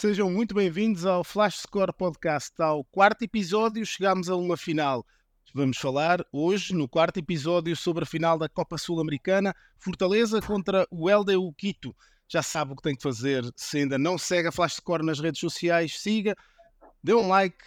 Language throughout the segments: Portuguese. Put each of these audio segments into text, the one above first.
Sejam muito bem-vindos ao Flash Score Podcast. Ao quarto episódio, chegamos a uma final. Vamos falar hoje, no quarto episódio, sobre a final da Copa Sul-Americana, Fortaleza contra o LDU Quito. Já sabe o que tem que fazer. Se ainda não segue a Flash Score nas redes sociais, siga, dê um like,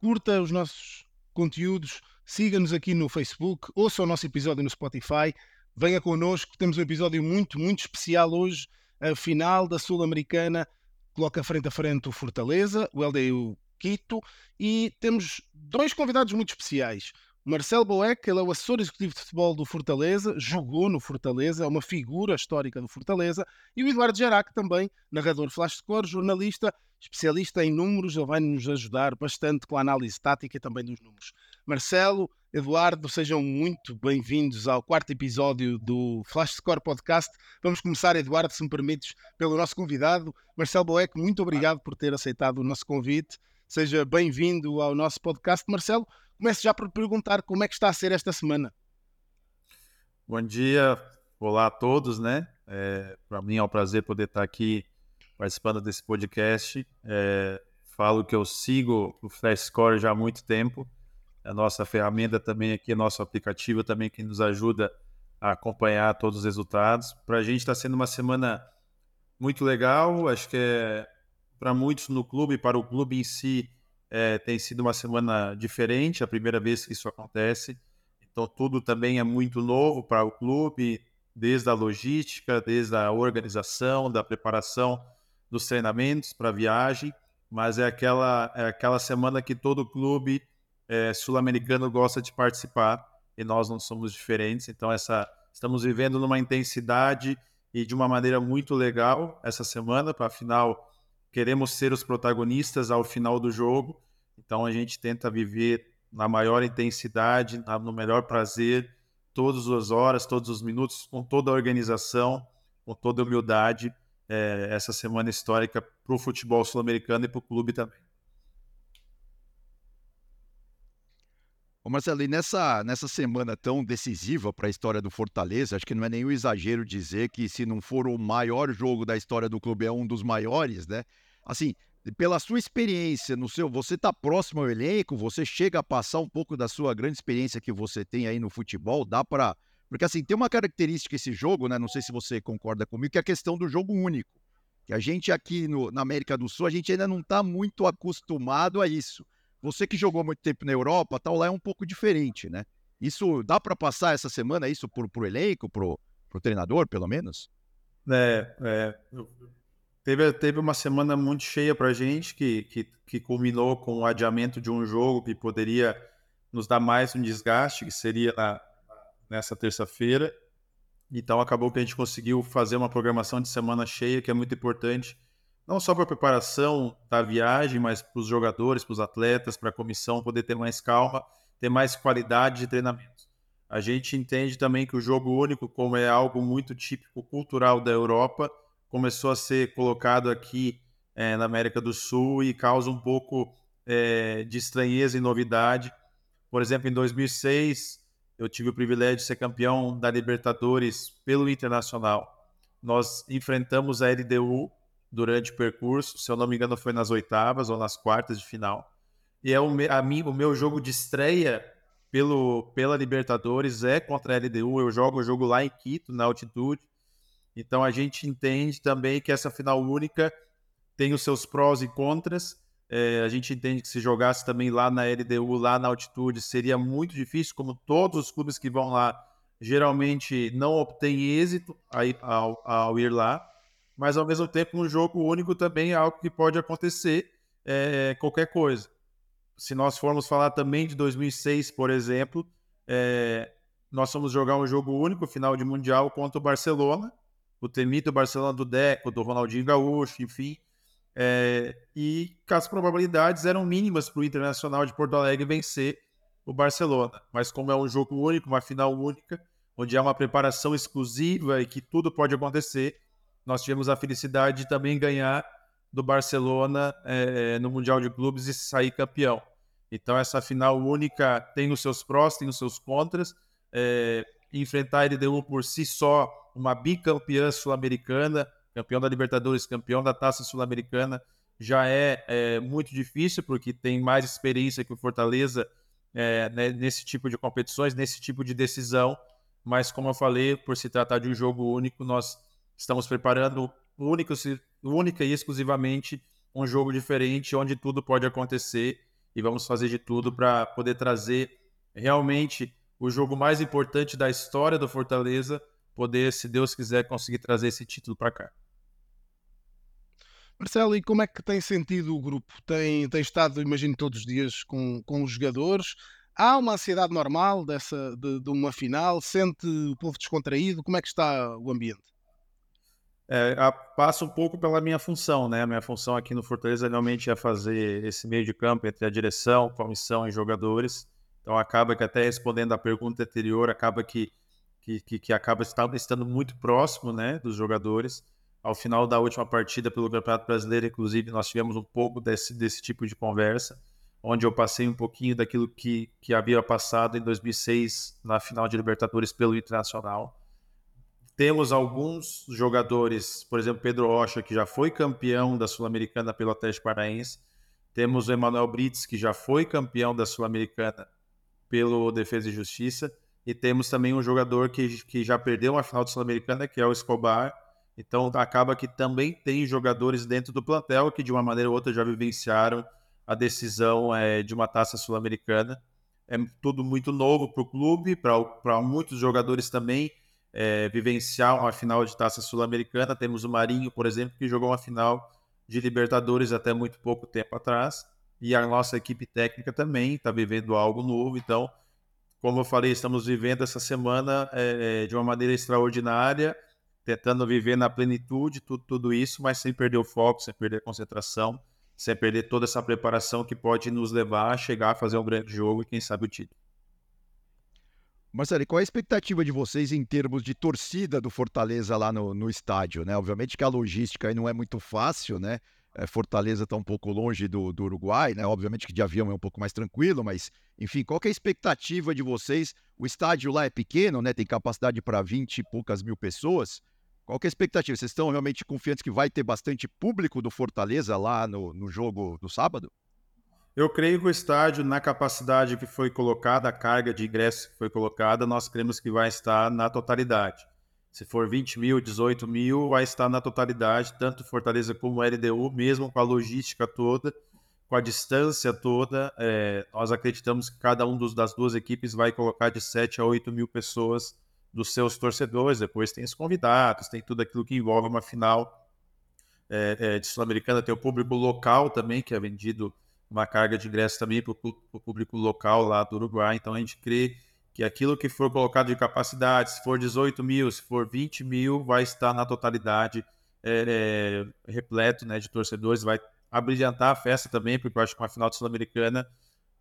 curta os nossos conteúdos, siga-nos aqui no Facebook, ouça o nosso episódio no Spotify, venha connosco, temos um episódio muito, muito especial hoje, a final da Sul-Americana coloca frente a frente o Fortaleza, o LDU Quito e temos dois convidados muito especiais. Marcelo Boeck, ele é o assessor executivo de futebol do Fortaleza, jogou no Fortaleza, é uma figura histórica do Fortaleza, e o Eduardo Jarac também, narrador flash score, jornalista, especialista em números, ele vai nos ajudar bastante com a análise tática e também dos números. Marcelo, Eduardo, sejam muito bem-vindos ao quarto episódio do Flash Score Podcast. Vamos começar, Eduardo, se me permites, pelo nosso convidado, Marcelo Boeck. Muito obrigado por ter aceitado o nosso convite. Seja bem-vindo ao nosso podcast. Marcelo, comece já por perguntar como é que está a ser esta semana. Bom dia, olá a todos, né? É, Para mim é um prazer poder estar aqui participando desse podcast. É, falo que eu sigo o Flash Score já há muito tempo a nossa ferramenta também aqui, nosso aplicativo também que nos ajuda a acompanhar todos os resultados. Para a gente está sendo uma semana muito legal, acho que é para muitos no clube, para o clube em si, é, tem sido uma semana diferente, a primeira vez que isso acontece. Então tudo também é muito novo para o clube, desde a logística, desde a organização, da preparação dos treinamentos para a viagem, mas é aquela, é aquela semana que todo clube é, sul-americano gosta de participar e nós não somos diferentes. Então, essa estamos vivendo numa intensidade e de uma maneira muito legal essa semana. Para afinal, queremos ser os protagonistas ao final do jogo. Então, a gente tenta viver na maior intensidade, no melhor prazer, todas as horas, todos os minutos, com toda a organização, com toda a humildade. É, essa semana histórica para o futebol sul-americano e para o clube também. Ô Marcelo, e nessa, nessa semana tão decisiva para a história do Fortaleza, acho que não é nenhum exagero dizer que se não for o maior jogo da história do clube, é um dos maiores, né? Assim, pela sua experiência, no seu, você está próximo ao elenco, você chega a passar um pouco da sua grande experiência que você tem aí no futebol, dá para porque assim, tem uma característica esse jogo, né? Não sei se você concorda comigo, que é a questão do jogo único. Que a gente aqui no, na América do Sul, a gente ainda não está muito acostumado a isso. Você que jogou muito tempo na Europa, tal, lá é um pouco diferente, né? Isso dá para passar essa semana isso pro, pro elenco, pro, pro treinador, pelo menos? É, é, teve, teve uma semana muito cheia para a gente, que, que, que culminou com o adiamento de um jogo que poderia nos dar mais um desgaste, que seria na, nessa terça-feira. Então acabou que a gente conseguiu fazer uma programação de semana cheia, que é muito importante não só para a preparação da viagem, mas para os jogadores, para os atletas, para a comissão poder ter mais calma, ter mais qualidade de treinamento. A gente entende também que o jogo único, como é algo muito típico cultural da Europa, começou a ser colocado aqui é, na América do Sul e causa um pouco é, de estranheza e novidade. Por exemplo, em 2006, eu tive o privilégio de ser campeão da Libertadores pelo Internacional. Nós enfrentamos a LDU durante o percurso. Se eu não me engano, foi nas oitavas ou nas quartas de final. E é o, a mim, o meu jogo de estreia pelo, pela Libertadores é contra a LDU. Eu jogo o jogo lá em Quito, na altitude. Então a gente entende também que essa final única tem os seus prós e contras. É, a gente entende que se jogasse também lá na LDU, lá na altitude, seria muito difícil, como todos os clubes que vão lá geralmente não obtêm êxito ao, ao ir lá mas ao mesmo tempo um jogo único também é algo que pode acontecer é, qualquer coisa. Se nós formos falar também de 2006, por exemplo, é, nós fomos jogar um jogo único, final de Mundial, contra o Barcelona, o temido Barcelona do Deco, do Ronaldinho Gaúcho, enfim, é, e as probabilidades eram mínimas para o Internacional de Porto Alegre vencer o Barcelona. Mas como é um jogo único, uma final única, onde há uma preparação exclusiva e que tudo pode acontecer, nós tivemos a felicidade de também ganhar do Barcelona é, no Mundial de Clubes e sair campeão. Então, essa final única tem os seus prós, tem os seus contras. É, enfrentar a LDU por si só, uma bicampeã sul-americana, campeão da Libertadores, campeão da Taça Sul-Americana, já é, é muito difícil, porque tem mais experiência que o Fortaleza é, né, nesse tipo de competições, nesse tipo de decisão. Mas, como eu falei, por se tratar de um jogo único, nós estamos preparando único, única e exclusivamente um jogo diferente, onde tudo pode acontecer e vamos fazer de tudo para poder trazer realmente o jogo mais importante da história do Fortaleza, poder, se Deus quiser, conseguir trazer esse título para cá. Marcelo, e como é que tem sentido o grupo? Tem, tem estado, imagino, todos os dias com, com os jogadores. Há uma ansiedade normal dessa, de, de uma final? Sente o povo descontraído? Como é que está o ambiente? É, passa um pouco pela minha função, né? A minha função aqui no Fortaleza realmente é fazer esse meio de campo entre a direção, comissão e jogadores. Então acaba que até respondendo a pergunta anterior, acaba que, que, que, que acaba estando muito próximo né, dos jogadores ao final da última partida pelo Campeonato Brasileiro, inclusive, nós tivemos um pouco desse, desse tipo de conversa, onde eu passei um pouquinho daquilo que, que havia passado em 2006 na final de Libertadores pelo Internacional. Temos alguns jogadores, por exemplo, Pedro Rocha, que já foi campeão da Sul-Americana pelo Atlético Paranaense. Temos o Emanuel Brits, que já foi campeão da Sul-Americana pelo Defesa e Justiça. E temos também um jogador que, que já perdeu uma final da Sul-Americana, que é o Escobar, então acaba que também tem jogadores dentro do plantel que de uma maneira ou outra já vivenciaram a decisão é, de uma taça sul-americana. É tudo muito novo para o clube, para muitos jogadores também é, vivenciar uma final de taça sul-americana. Temos o Marinho, por exemplo, que jogou uma final de Libertadores até muito pouco tempo atrás. E a nossa equipe técnica também está vivendo algo novo. Então, como eu falei, estamos vivendo essa semana é, de uma maneira extraordinária tentando viver na plenitude tudo, tudo isso, mas sem perder o foco, sem perder a concentração, sem perder toda essa preparação que pode nos levar a chegar a fazer um grande jogo e quem sabe o título. Marcelo, qual é a expectativa de vocês em termos de torcida do Fortaleza lá no, no estádio? Né? Obviamente que a logística aí não é muito fácil, né? É, Fortaleza está um pouco longe do, do, Uruguai, né? Obviamente que de avião é um pouco mais tranquilo, mas enfim, qual é a expectativa de vocês? O estádio lá é pequeno, né? Tem capacidade para 20 e poucas mil pessoas. Qual é a expectativa? Vocês estão realmente confiantes que vai ter bastante público do Fortaleza lá no, no jogo do sábado? Eu creio que o estádio, na capacidade que foi colocada, a carga de ingressos que foi colocada, nós cremos que vai estar na totalidade. Se for 20 mil, 18 mil, vai estar na totalidade, tanto Fortaleza como LDU, mesmo com a logística toda, com a distância toda. É, nós acreditamos que cada um dos, das duas equipes vai colocar de 7 a 8 mil pessoas dos seus torcedores, depois tem os convidados, tem tudo aquilo que envolve uma final é, é, de Sul-Americana, tem o público local também, que é vendido uma carga de ingresso também para o público local lá do Uruguai, então a gente crê que aquilo que for colocado de capacidade, se for 18 mil, se for 20 mil, vai estar na totalidade é, é, repleto né, de torcedores, vai abrilhantar a festa também, porque eu acho que uma final Sul-Americana,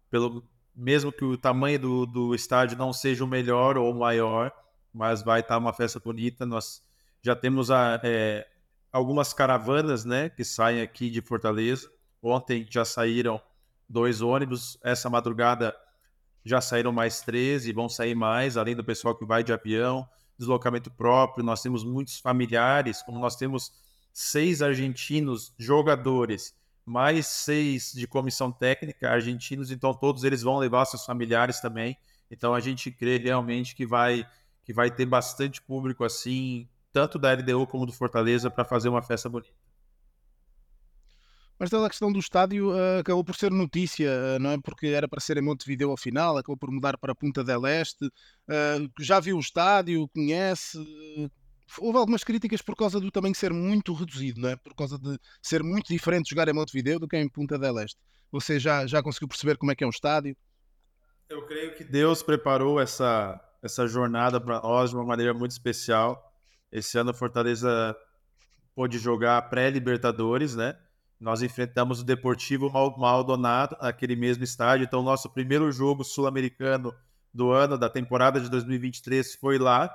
pelo mesmo que o tamanho do, do estádio não seja o melhor ou o maior, mas vai estar uma festa bonita. Nós já temos a, é, algumas caravanas, né, que saem aqui de Fortaleza. Ontem já saíram dois ônibus. Essa madrugada já saíram mais três e vão sair mais, além do pessoal que vai de avião, deslocamento próprio. Nós temos muitos familiares, como nós temos seis argentinos jogadores, mais seis de comissão técnica argentinos, então todos eles vão levar seus familiares também. Então a gente crê realmente que vai que vai ter bastante público assim, tanto da LDU como do Fortaleza, para fazer uma festa bonita. Mas a questão do estádio uh, acabou por ser notícia, uh, não é? Porque era para ser em Montevideo ao final, acabou por mudar para Punta del Este. Uh, já viu o estádio, conhece. Houve algumas críticas por causa do também ser muito reduzido, não é? Por causa de ser muito diferente jogar em Montevideo do que em Punta del Este. Você já, já conseguiu perceber como é que é um estádio? Eu creio que Deus preparou essa, essa jornada para nós de uma maneira muito especial. Esse ano a Fortaleza pôde jogar pré-Libertadores, né? Nós enfrentamos o Deportivo Maldonado, aquele mesmo estádio. Então, nosso primeiro jogo sul-americano do ano, da temporada de 2023, foi lá.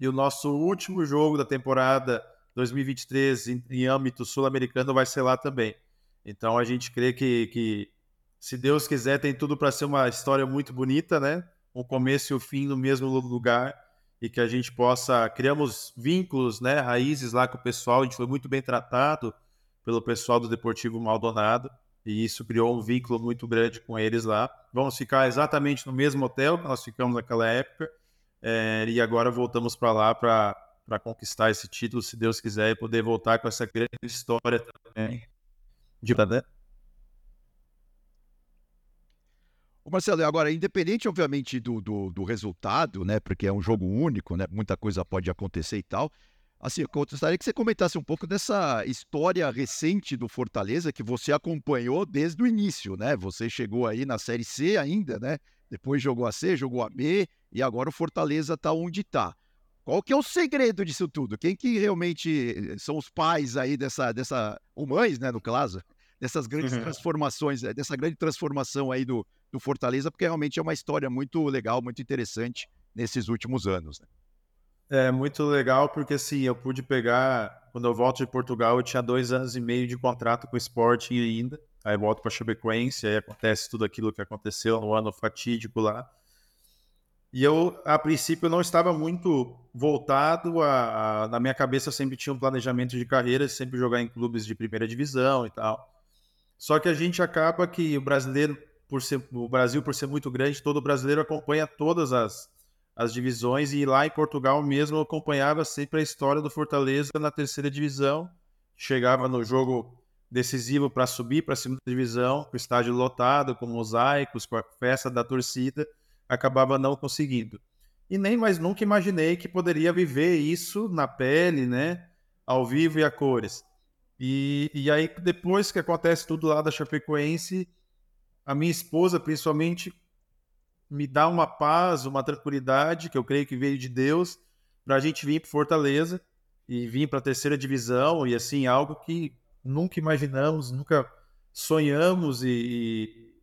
E o nosso último jogo da temporada 2023 em, em âmbito sul-americano vai ser lá também. Então, a gente crê que, que se Deus quiser, tem tudo para ser uma história muito bonita, né? o começo e o fim no mesmo lugar e que a gente possa criamos vínculos, né, raízes lá com o pessoal, a gente foi muito bem tratado pelo pessoal do Deportivo Maldonado, e isso criou um vínculo muito grande com eles lá. Vamos ficar exatamente no mesmo hotel que nós ficamos naquela época, é, e agora voltamos para lá para conquistar esse título, se Deus quiser, e poder voltar com essa grande história também. De... O Marcelo, agora, independente, obviamente, do, do, do, resultado, né? Porque é um jogo único, né? Muita coisa pode acontecer e tal. Assim, eu gostaria que você comentasse um pouco dessa história recente do Fortaleza que você acompanhou desde o início, né? Você chegou aí na Série C ainda, né? Depois jogou a C, jogou a B e agora o Fortaleza está onde está. Qual que é o segredo disso tudo? Quem que realmente são os pais aí dessa, dessa ou mães, né, no caso, dessas grandes uhum. transformações, dessa grande transformação aí do, do Fortaleza, porque realmente é uma história muito legal, muito interessante nesses últimos anos. Né? É muito legal porque assim, eu pude pegar, quando eu volto de Portugal, eu tinha dois anos e meio de contrato com o Sporting ainda. Aí volto para Chapecoense, aí acontece tudo aquilo que aconteceu no ano fatídico lá. E eu, a princípio, não estava muito voltado a, a, Na minha cabeça, eu sempre tinha um planejamento de carreira, sempre jogar em clubes de primeira divisão e tal. Só que a gente acaba que o brasileiro por ser o Brasil por ser muito grande, todo brasileiro acompanha todas as, as divisões e lá em Portugal mesmo eu acompanhava sempre a história do Fortaleza na terceira divisão. Chegava no jogo decisivo para subir para a segunda divisão, com estádio lotado, com mosaicos, com a festa da torcida, acabava não conseguindo. E nem mais nunca imaginei que poderia viver isso na pele, né? Ao vivo e a cores. E, e aí, depois que acontece tudo lá da Chapecoense, a minha esposa, principalmente, me dá uma paz, uma tranquilidade, que eu creio que veio de Deus, para a gente vir para Fortaleza e vir para a terceira divisão, e assim, algo que nunca imaginamos, nunca sonhamos, e,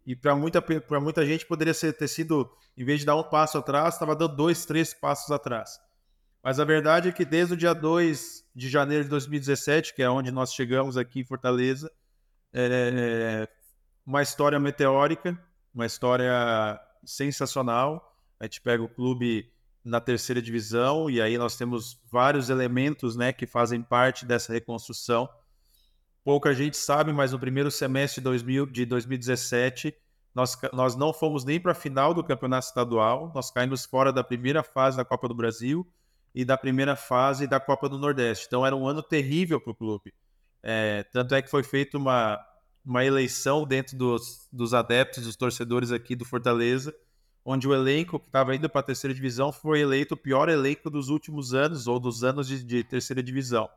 e, e para muita, muita gente poderia ser, ter sido, em vez de dar um passo atrás, estava dando dois, três passos atrás. Mas a verdade é que desde o dia 2 de janeiro de 2017, que é onde nós chegamos aqui em Fortaleza, é, uma história meteórica, uma história sensacional. A gente pega o clube na terceira divisão e aí nós temos vários elementos né, que fazem parte dessa reconstrução. Pouca gente sabe, mas no primeiro semestre de, 2000, de 2017 nós, nós não fomos nem para a final do campeonato estadual, nós caímos fora da primeira fase da Copa do Brasil e da primeira fase da Copa do Nordeste. Então era um ano terrível para o clube. É, tanto é que foi feita uma, uma eleição dentro dos, dos adeptos, dos torcedores aqui do Fortaleza, onde o elenco que estava indo para a terceira divisão foi eleito o pior elenco dos últimos anos ou dos anos de, de terceira divisão.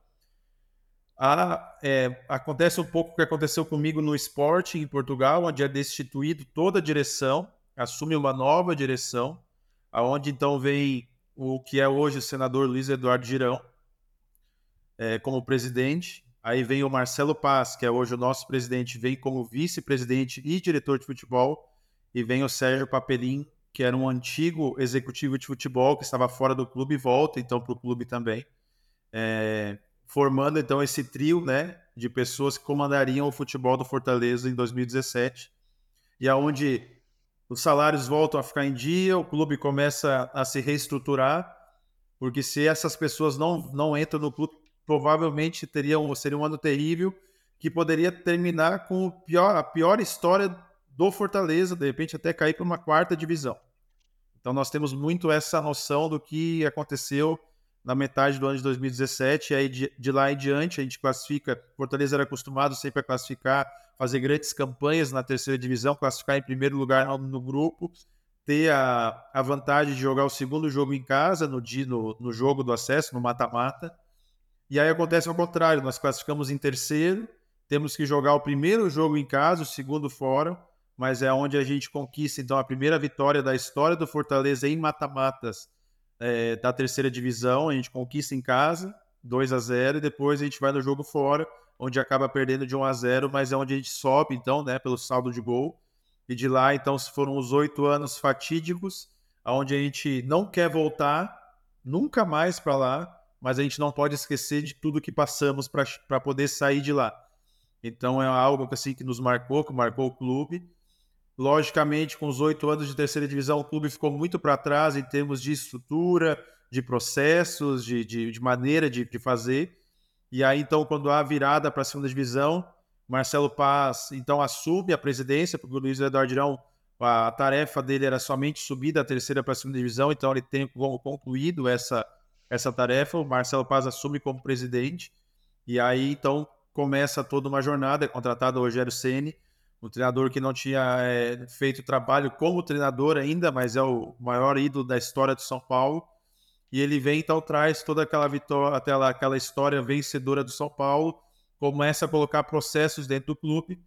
A, é, acontece um pouco o que aconteceu comigo no esporte em Portugal, onde é destituído toda a direção, assume uma nova direção, aonde então vem o que é hoje o senador Luiz Eduardo Girão é, como presidente, Aí vem o Marcelo Paz, que é hoje o nosso presidente, vem como vice-presidente e diretor de futebol. E vem o Sérgio Papelim, que era um antigo executivo de futebol que estava fora do clube e volta então para o clube também. É, formando então esse trio né, de pessoas que comandariam o futebol do Fortaleza em 2017. E aonde os salários voltam a ficar em dia, o clube começa a se reestruturar, porque se essas pessoas não, não entram no clube, provavelmente teria um, seria um ano terrível que poderia terminar com pior, a pior história do Fortaleza, de repente até cair para uma quarta divisão. Então nós temos muito essa noção do que aconteceu na metade do ano de 2017, e aí de, de lá em diante a gente classifica, Fortaleza era acostumado sempre a classificar, fazer grandes campanhas na terceira divisão, classificar em primeiro lugar no, no grupo, ter a, a vantagem de jogar o segundo jogo em casa, no, no, no jogo do acesso, no mata-mata, e aí acontece ao contrário, nós classificamos em terceiro, temos que jogar o primeiro jogo em casa, o segundo fora, mas é onde a gente conquista então a primeira vitória da história do Fortaleza em mata-matas é, da terceira divisão. A gente conquista em casa, 2 a 0 e depois a gente vai no jogo fora, onde acaba perdendo de 1 a 0 mas é onde a gente sobe então, né, pelo saldo de gol. E de lá, então, foram os oito anos fatídicos, onde a gente não quer voltar nunca mais para lá, mas a gente não pode esquecer de tudo que passamos para poder sair de lá. Então é algo assim que nos marcou, que marcou o clube. Logicamente, com os oito anos de terceira divisão, o clube ficou muito para trás em termos de estrutura, de processos, de, de, de maneira de, de, fazer. E aí, então, quando há virada para a segunda divisão, Marcelo Paz, então, assume a presidência, porque o Luiz Eduardo Dirão, a tarefa dele era somente subir da terceira para a segunda divisão, então ele tem concluído essa, essa tarefa. O Marcelo Paz assume como presidente, e aí, então, começa toda uma jornada. É contratado o Rogério Ceni, um treinador que não tinha é, feito trabalho como treinador ainda, mas é o maior ídolo da história do São Paulo. E ele vem, então, traz toda aquela vitória, aquela, aquela história vencedora do São Paulo, começa a colocar processos dentro do clube.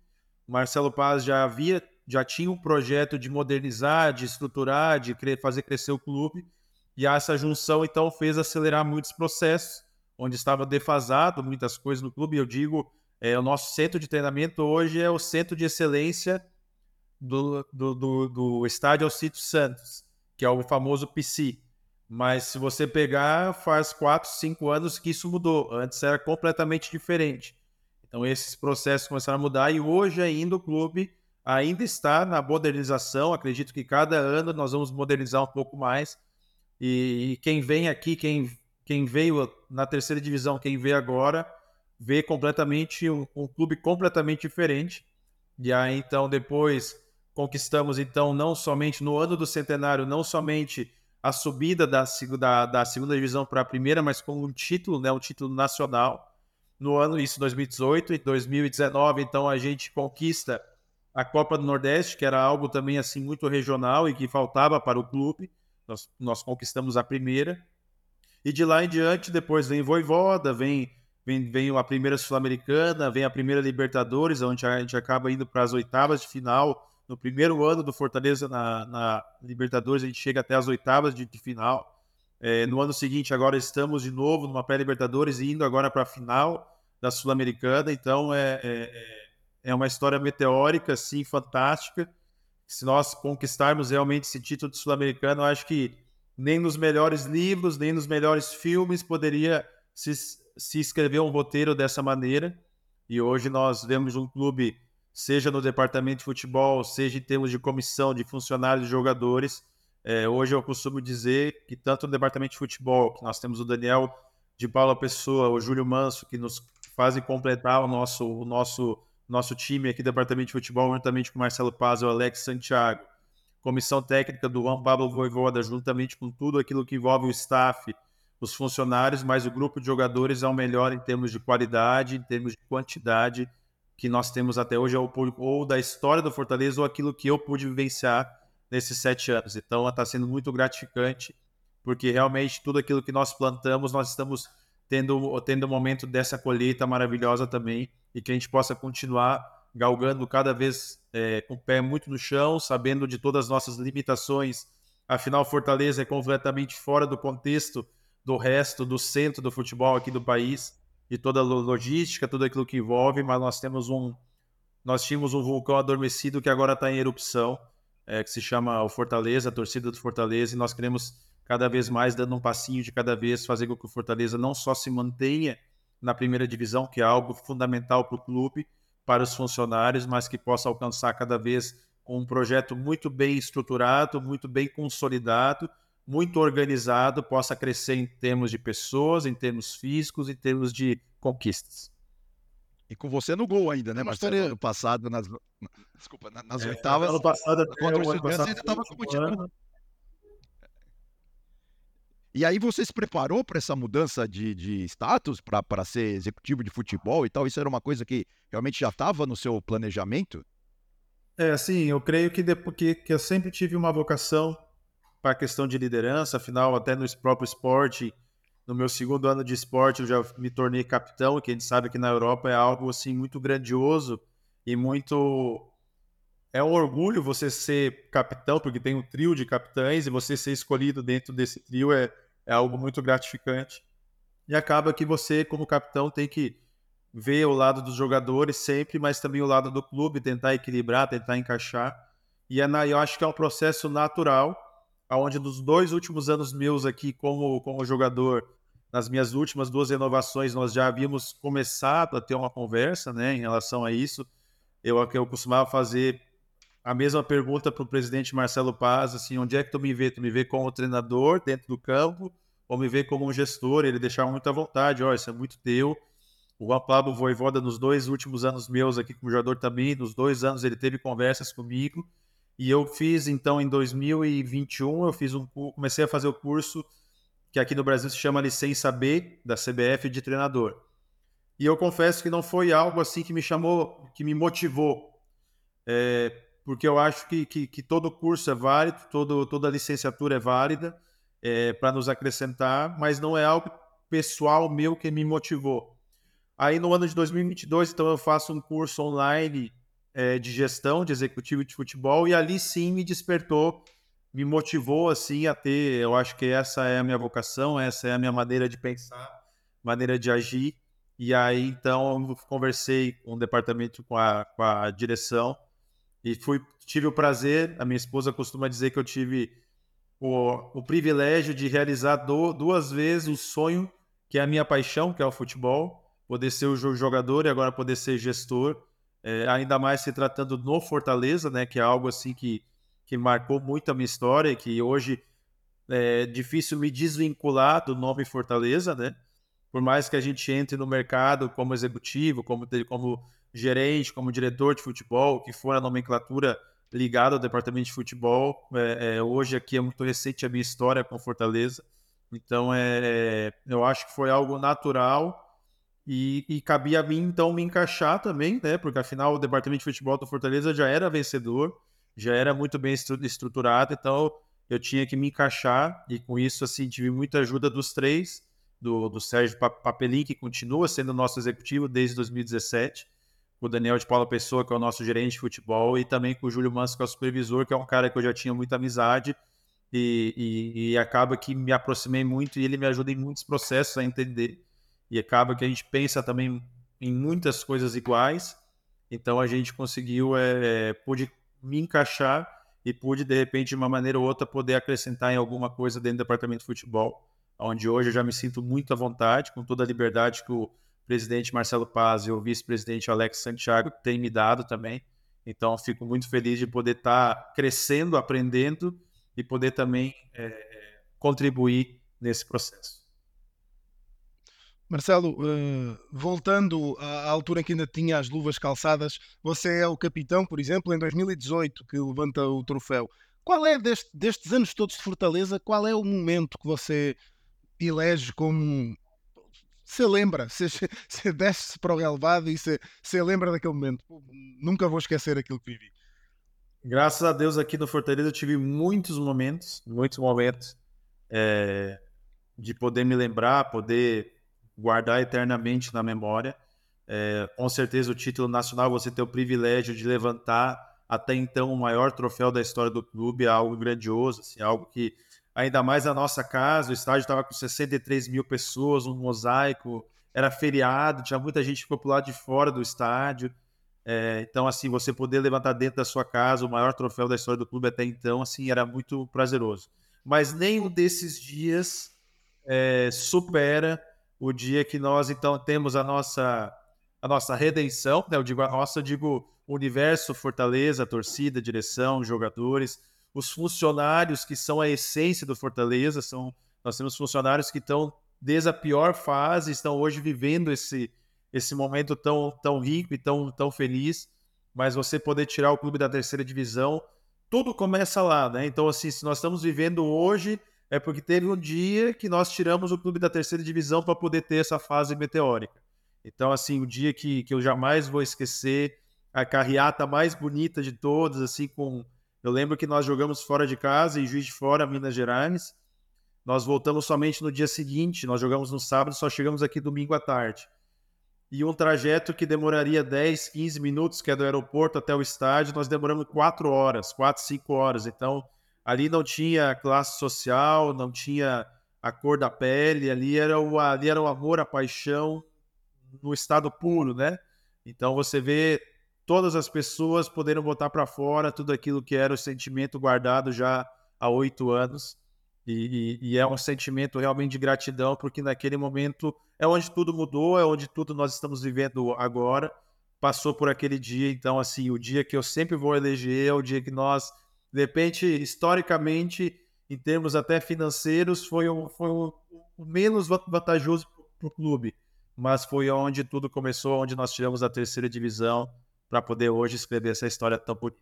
Marcelo Paz já havia, já tinha um projeto de modernizar, de estruturar, de fazer crescer o clube. E essa junção, então, fez acelerar muitos processos, onde estava defasado muitas coisas no clube. Eu digo, é, o nosso centro de treinamento hoje é o centro de excelência do, do, do, do estádio Alcito Santos, que é o famoso PC. Mas se você pegar, faz 4, 5 anos que isso mudou. Antes era completamente diferente. Então esses processos começaram a mudar e hoje ainda o clube ainda está na modernização. Acredito que cada ano nós vamos modernizar um pouco mais. E, e quem vem aqui, quem, quem veio na terceira divisão, quem vê agora, vê completamente um, um clube completamente diferente. E aí então depois conquistamos então não somente no ano do centenário, não somente a subida da, da, da segunda divisão para a primeira, mas com um título, né, um título nacional. No ano, isso 2018 e 2019, então a gente conquista a Copa do Nordeste, que era algo também assim muito regional e que faltava para o clube. Nós, nós conquistamos a primeira. E de lá em diante, depois vem Voivoda, vem, vem, vem a primeira Sul-Americana, vem a primeira Libertadores, onde a gente acaba indo para as oitavas de final no primeiro ano do Fortaleza na, na Libertadores, a gente chega até as oitavas de, de final. É, no ano seguinte, agora estamos de novo numa pré-Libertadores e indo agora para a final da Sul-Americana. Então, é, é, é, uma história meteórica, sim, fantástica. Se nós conquistarmos realmente esse título de Sul-Americano, acho que nem nos melhores livros, nem nos melhores filmes poderia se, se escrever um roteiro dessa maneira. E hoje nós vemos um clube seja no departamento de futebol, seja em termos de comissão, de funcionários, de jogadores. É, hoje eu costumo dizer que tanto no departamento de futebol, que nós temos o Daniel de Paula Pessoa, o Júlio Manso, que nos fazem completar o nosso, o nosso, nosso time aqui departamento de futebol, juntamente com Marcelo Paz e o Alex Santiago. Comissão técnica do Juan Pablo Voivoda, juntamente com tudo aquilo que envolve o staff, os funcionários, mas o grupo de jogadores é o melhor em termos de qualidade, em termos de quantidade que nós temos até hoje, ou da história do Fortaleza, ou aquilo que eu pude vivenciar nesses sete anos. Então, está sendo muito gratificante, porque realmente tudo aquilo que nós plantamos, nós estamos tendo, tendo um momento dessa colheita maravilhosa também, e que a gente possa continuar galgando cada vez é, com o pé muito no chão, sabendo de todas as nossas limitações. Afinal, Fortaleza é completamente fora do contexto do resto, do centro do futebol aqui do país de toda a logística, tudo aquilo que envolve, mas nós temos um nós tínhamos um vulcão adormecido que agora está em erupção, é, que se chama o Fortaleza, a torcida do Fortaleza, e nós queremos cada vez mais dando um passinho de cada vez fazer com que o Fortaleza não só se mantenha na primeira divisão, que é algo fundamental para o clube, para os funcionários, mas que possa alcançar cada vez um projeto muito bem estruturado, muito bem consolidado, muito organizado possa crescer em termos de pessoas, em termos físicos, em termos de conquistas. E com você no gol ainda, né, Marcelo? Ano passado, nas, desculpa, nas é, oitavas, ano passado, contra o Estudiantes, ainda estava como titular. E aí você se preparou para essa mudança de, de status para ser executivo de futebol e tal? Isso era uma coisa que realmente já estava no seu planejamento? É, assim, eu creio que, depois, que, que eu sempre tive uma vocação para a questão de liderança, afinal, até no próprio esporte, no meu segundo ano de esporte, eu já me tornei capitão, que a gente sabe que na Europa é algo assim muito grandioso e muito é um orgulho você ser capitão, porque tem um trio de capitães e você ser escolhido dentro desse trio é, é algo muito gratificante. E acaba que você, como capitão, tem que ver o lado dos jogadores sempre, mas também o lado do clube, tentar equilibrar, tentar encaixar. E é eu acho que é um processo natural aonde nos dois últimos anos meus aqui como, como jogador, nas minhas últimas duas renovações, nós já havíamos começado a ter uma conversa né, em relação a isso. Eu, eu costumava fazer a mesma pergunta para o presidente Marcelo Paz, assim, onde é que tu me vê? Tu me vê como treinador dentro do campo ou me vê como um gestor? Ele deixava muito à vontade, ó, oh, isso é muito teu. O Juan Pablo Voivoda, nos dois últimos anos meus aqui como jogador também, nos dois anos ele teve conversas comigo. E eu fiz, então, em 2021, eu fiz um, comecei a fazer o curso que aqui no Brasil se chama Licença B, da CBF, de treinador. E eu confesso que não foi algo assim que me chamou, que me motivou. É, porque eu acho que, que, que, todo curso é válido, todo, toda licenciatura é válida é, para nos acrescentar, mas não é algo pessoal meu que me motivou. Aí no ano de 2022, então eu faço um curso online é, de gestão de executivo de futebol e ali sim me despertou, me motivou assim a ter, eu acho que essa é a minha vocação, essa é a minha maneira de pensar, maneira de agir. E aí então eu conversei com o departamento, com a, com a direção e fui, tive o prazer, a minha esposa costuma dizer que eu tive o, o privilégio de realizar do, duas vezes o sonho que é a minha paixão, que é o futebol, poder ser o jogador e agora poder ser gestor, é, ainda mais se tratando no Fortaleza, né, que é algo assim que, que marcou muito a minha história e que hoje é difícil me desvincular do nome Fortaleza, né? Por mais que a gente entre no mercado como executivo, como, como gerente, como diretor de futebol, que for a nomenclatura ligada ao departamento de futebol. É, é, hoje aqui é muito recente a minha história com Fortaleza, então é, é, eu acho que foi algo natural e, e, cabia a mim então me encaixar também, né? Porque afinal o departamento de futebol do Fortaleza já era vencedor, já era muito bem estruturado, então eu tinha que me encaixar e com isso assim tive muita ajuda dos três, do, do Sérgio Papelin que continua sendo nosso executivo desde 2017 com o Daniel de Paula Pessoa, que é o nosso gerente de futebol, e também com o Júlio Manso, que é o supervisor, que é um cara que eu já tinha muita amizade, e, e, e, acaba que me aproximei muito e ele me ajuda em muitos processos a entender. E acaba que a gente pensa também em muitas coisas iguais, então a gente conseguiu, é, é, pude me encaixar e pude, de repente, de uma maneira ou outra, poder acrescentar em alguma coisa dentro do departamento de futebol, onde hoje eu já me sinto muito à vontade, com toda a liberdade que o presidente Marcelo Paz e o vice-presidente Alex Santiago têm me dado também. Então, fico muito feliz de poder estar tá crescendo, aprendendo e poder também é, contribuir nesse processo. Marcelo, uh, voltando à altura em que ainda tinha as luvas calçadas, você é o capitão, por exemplo, em 2018, que levanta o troféu. Qual é, deste, destes anos todos de Fortaleza, qual é o momento que você elege como se lembra, se, se desce para o relevado e se, se lembra daquele momento. Nunca vou esquecer aquilo que vivi. Graças a Deus aqui no Fortaleza eu tive muitos momentos, muitos momentos é, de poder me lembrar, poder guardar eternamente na memória. É, com certeza o título nacional, você ter o privilégio de levantar até então o maior troféu da história do clube é algo grandioso, assim, algo que ainda mais a nossa casa, o estádio estava com 63 mil pessoas, um mosaico, era feriado, tinha muita gente que ficou pro lado de fora do estádio. É, então, assim, você poder levantar dentro da sua casa o maior troféu da história do clube até então, assim, era muito prazeroso. Mas nenhum desses dias é, supera o dia que nós, então, temos a nossa, a nossa redenção, né? eu digo a nossa, eu digo universo, fortaleza, torcida, direção, jogadores, os funcionários que são a essência do Fortaleza, são nós temos funcionários que estão desde a pior fase, estão hoje vivendo esse esse momento tão tão rico e tão tão feliz, mas você poder tirar o clube da terceira divisão, tudo começa lá, né? Então assim, se nós estamos vivendo hoje é porque teve um dia que nós tiramos o clube da terceira divisão para poder ter essa fase meteórica. Então assim, o dia que, que eu jamais vou esquecer, a carreata mais bonita de todas, assim com eu lembro que nós jogamos fora de casa, em Juiz de Fora, Minas Gerais. Nós voltamos somente no dia seguinte, nós jogamos no sábado, só chegamos aqui domingo à tarde. E um trajeto que demoraria 10, 15 minutos, que é do aeroporto até o estádio, nós demoramos 4 horas, 4, 5 horas. Então, ali não tinha classe social, não tinha a cor da pele, ali era o, ali era o amor, a paixão no estado puro, né? Então você vê todas as pessoas poderem botar para fora tudo aquilo que era o sentimento guardado já há oito anos. E, e, e, é um sentimento realmente de gratidão, porque naquele momento é onde tudo mudou, é onde tudo nós estamos vivendo agora. Passou por aquele dia, então, assim, o dia que eu sempre vou eleger é o dia que nós, de repente, historicamente, em termos até financeiros, foi o, foi o, menos vantajoso para o clube. mas foi onde tudo começou, onde nós tivemos a terceira divisão para poder hoje escrever essa história tão bonita.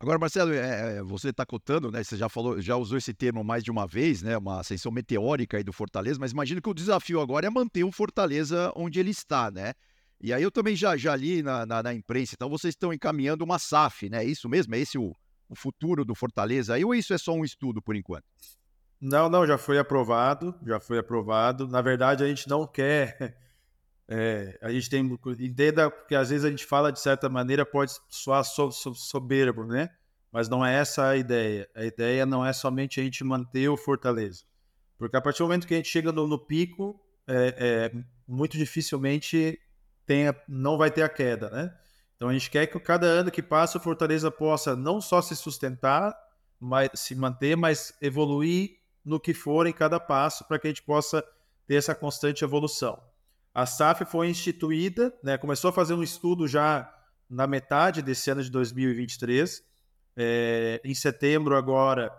Agora, Marcelo, é, é você está cotando, né? Você já falou, já usou esse termo mais de uma vez, né? Uma ascensão meteórica aí do Fortaleza, mas imagino que o desafio agora é manter o Fortaleza onde ele está, né? E aí eu também já, já li na, na, na imprensa, então vocês estão encaminhando uma SAF, né? É isso mesmo? É esse o, o futuro do Fortaleza aí ou isso é só um estudo por enquanto? Não, não, já foi aprovado, já foi aprovado. Na verdade, a gente não quer. É, a gente tem. Entenda, porque às vezes a gente fala de certa maneira, pode soar so, so, soberbo, né? Mas não é essa a ideia. A ideia não é somente a gente manter o Fortaleza. Porque a partir do momento que a gente chega no, no pico, é, é, muito dificilmente tenha, não vai ter a queda, né? Então a gente quer que cada ano que passa o Fortaleza possa não só se sustentar, mas se manter, mas evoluir no que for em cada passo para que a gente possa ter essa constante evolução. A SAF foi instituída, né, começou a fazer um estudo já na metade desse ano de 2023. É, em setembro, agora,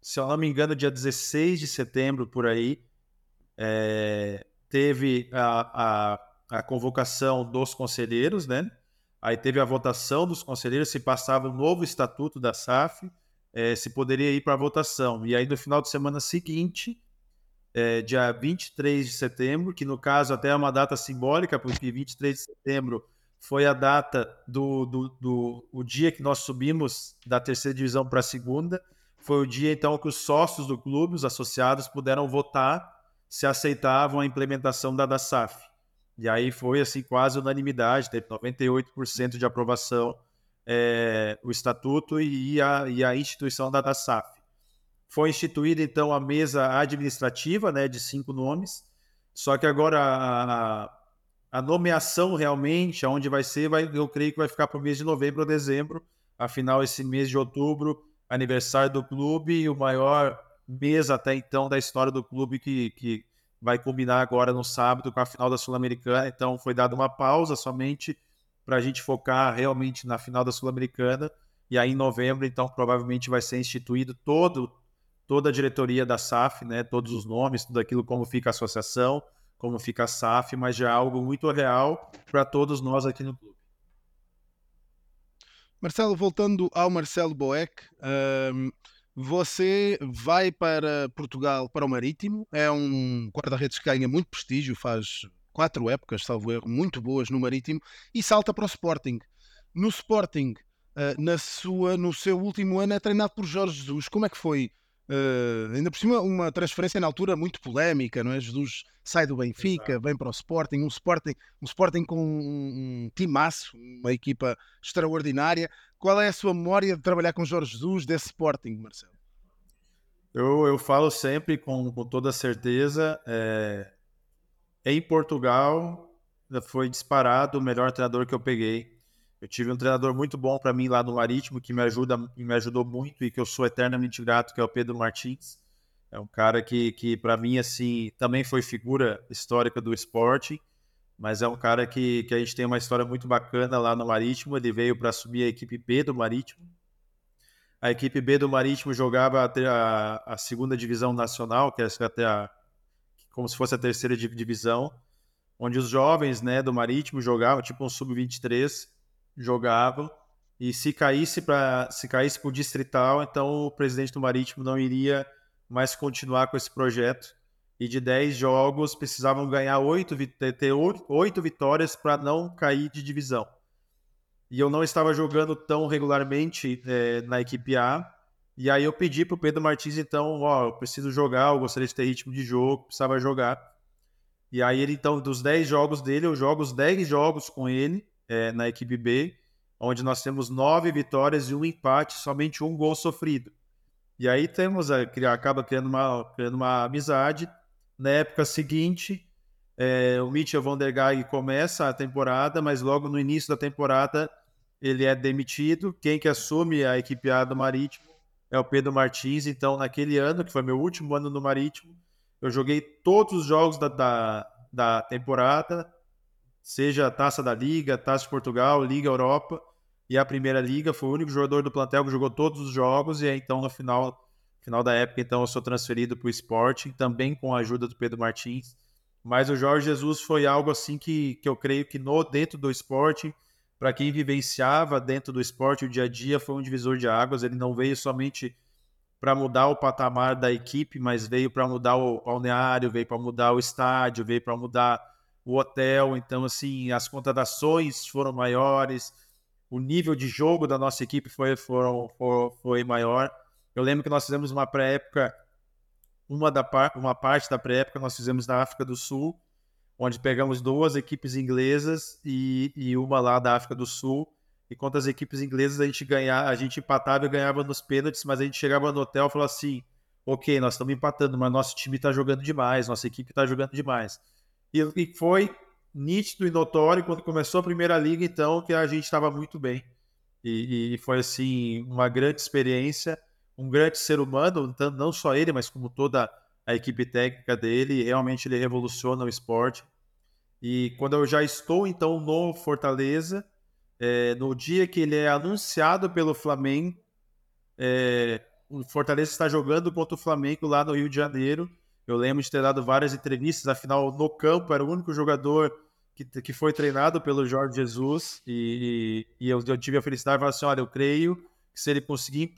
se eu não me engano, dia 16 de setembro, por aí, é, teve a, a, a, convocação dos conselheiros, né? Aí teve a votação dos conselheiros se passava o um novo estatuto da SAF, é, se poderia ir para a votação. E aí, no final de semana seguinte, é, dia 23 de setembro, que no caso até é uma data simbólica, porque 23 de setembro foi a data do, do, do o dia que nós subimos da terceira divisão para a segunda. Foi o dia então que os sócios do clube, os associados, puderam votar se aceitavam a implementação da DASAF. E aí foi assim quase unanimidade, teve 98% de aprovação é, o estatuto e a, e a instituição da DASAF. Foi instituída, então, a mesa administrativa, né, de cinco nomes, só que agora a, a nomeação realmente, aonde vai ser, vai, eu creio que vai ficar para o mês de novembro ou dezembro, afinal, esse mês de outubro, aniversário do clube e o maior mês até então da história do clube que, que vai combinar agora no sábado com a final da Sul-Americana. Então foi dada uma pausa somente para a gente focar realmente na final da Sul-Americana. E aí em novembro, então, provavelmente vai ser instituído todo toda a diretoria da SAF, né, todos os nomes, tudo aquilo, como fica a associação, como fica a SAF, mas já é algo muito real para todos nós aqui no clube. Marcelo, voltando ao Marcelo Boeck, um, você vai para Portugal, para o Marítimo, é um guarda-redes que ganha muito prestígio, faz quatro épocas, salvo erro, muito boas no Marítimo, e salta para o Sporting. No Sporting, uh, na sua, no seu último ano, é treinado por Jorge Jesus. Como é que foi Uh, ainda por cima, uma transferência na altura muito polémica, não é? Jesus sai do Benfica, Exato. vem para o Sporting, um Sporting, um Sporting com um, um timaço, uma equipa extraordinária. Qual é a sua memória de trabalhar com Jorge Jesus desse Sporting, Marcelo? Eu, eu falo sempre com, com toda certeza. É, em Portugal, foi disparado o melhor treinador que eu peguei. Eu tive um treinador muito bom para mim lá no Marítimo, que me ajuda, me ajudou muito e que eu sou eternamente grato, que é o Pedro Martins. É um cara que, que para mim, assim, também foi figura histórica do esporte, mas é um cara que, que a gente tem uma história muito bacana lá no Marítimo. Ele veio para assumir a equipe B do Marítimo. A equipe B do Marítimo jogava até a, a segunda divisão nacional, que é até a, como se fosse a terceira divisão, onde os jovens né, do Marítimo jogavam, tipo um sub-23, jogavam e se caísse para se caísse para o distrital, então o presidente do Marítimo não iria mais continuar com esse projeto. E de 10 jogos precisavam ganhar 8, ter 8 vitórias para não cair de divisão. E eu não estava jogando tão regularmente é, na equipe A. E aí eu pedi para o Pedro Martins, então, ó, eu preciso jogar, eu gostaria de ter ritmo de jogo, precisava jogar. E aí ele, então, dos 10 jogos dele, eu jogo os 10 jogos com ele é, na equipe B, onde nós temos nove vitórias e um empate, somente um gol sofrido. E aí temos, a, acaba criando uma, criando uma amizade. Na época seguinte, é, o Mitchell Van der Gaag começa a temporada, mas logo no início da temporada ele é demitido. Quem que assume a equipe A do Marítimo é o Pedro Martins. Então, naquele ano, que foi meu último ano no Marítimo, eu joguei todos os jogos da, da, da temporada, seja a Taça da Liga, Taça de Portugal, Liga Europa e a Primeira Liga. Foi o único jogador do plantel que jogou todos os jogos e aí, então no final, final da época então eu sou transferido para o Sporting, também com a ajuda do Pedro Martins. Mas o Jorge Jesus foi algo assim que, que eu creio que no dentro do esporte, para quem vivenciava dentro do esporte o dia a dia, foi um divisor de águas. Ele não veio somente para mudar o patamar da equipe, mas veio para mudar o balneário, veio para mudar o estádio, veio para mudar o hotel. Então, assim, as contratações foram maiores, o nível de jogo da nossa equipe foi, foram, foi, foi maior. Eu lembro que nós fizemos uma pré-época, uma, da, uma parte da pré-época nós fizemos na África do Sul, onde pegamos duas equipes inglesas e, e uma lá da África do Sul. E contra as equipes inglesas a gente ganhava, a gente empatava e ganhava nos pênaltis, mas a gente chegava no hotel e falava assim: ok, nós estamos empatando, mas nosso time está jogando demais, nossa equipe está jogando demais. E, e, foi nítido e notório quando começou a primeira liga, então, que a gente estava muito bem. E, e, foi assim uma grande experiência, um grande ser humano, não só ele, mas como toda a equipe técnica dele. Realmente ele revoluciona o esporte. E quando eu já estou então no Fortaleza é, no dia que ele é anunciado pelo Flamengo, é, o Fortaleza está jogando contra o Flamengo lá no Rio de Janeiro. Eu lembro de ter dado várias entrevistas, afinal, no campo era o único jogador que, que foi treinado pelo Jorge Jesus. E, e eu, eu, tive a felicidade de falar assim: olha, eu creio que se ele conseguir,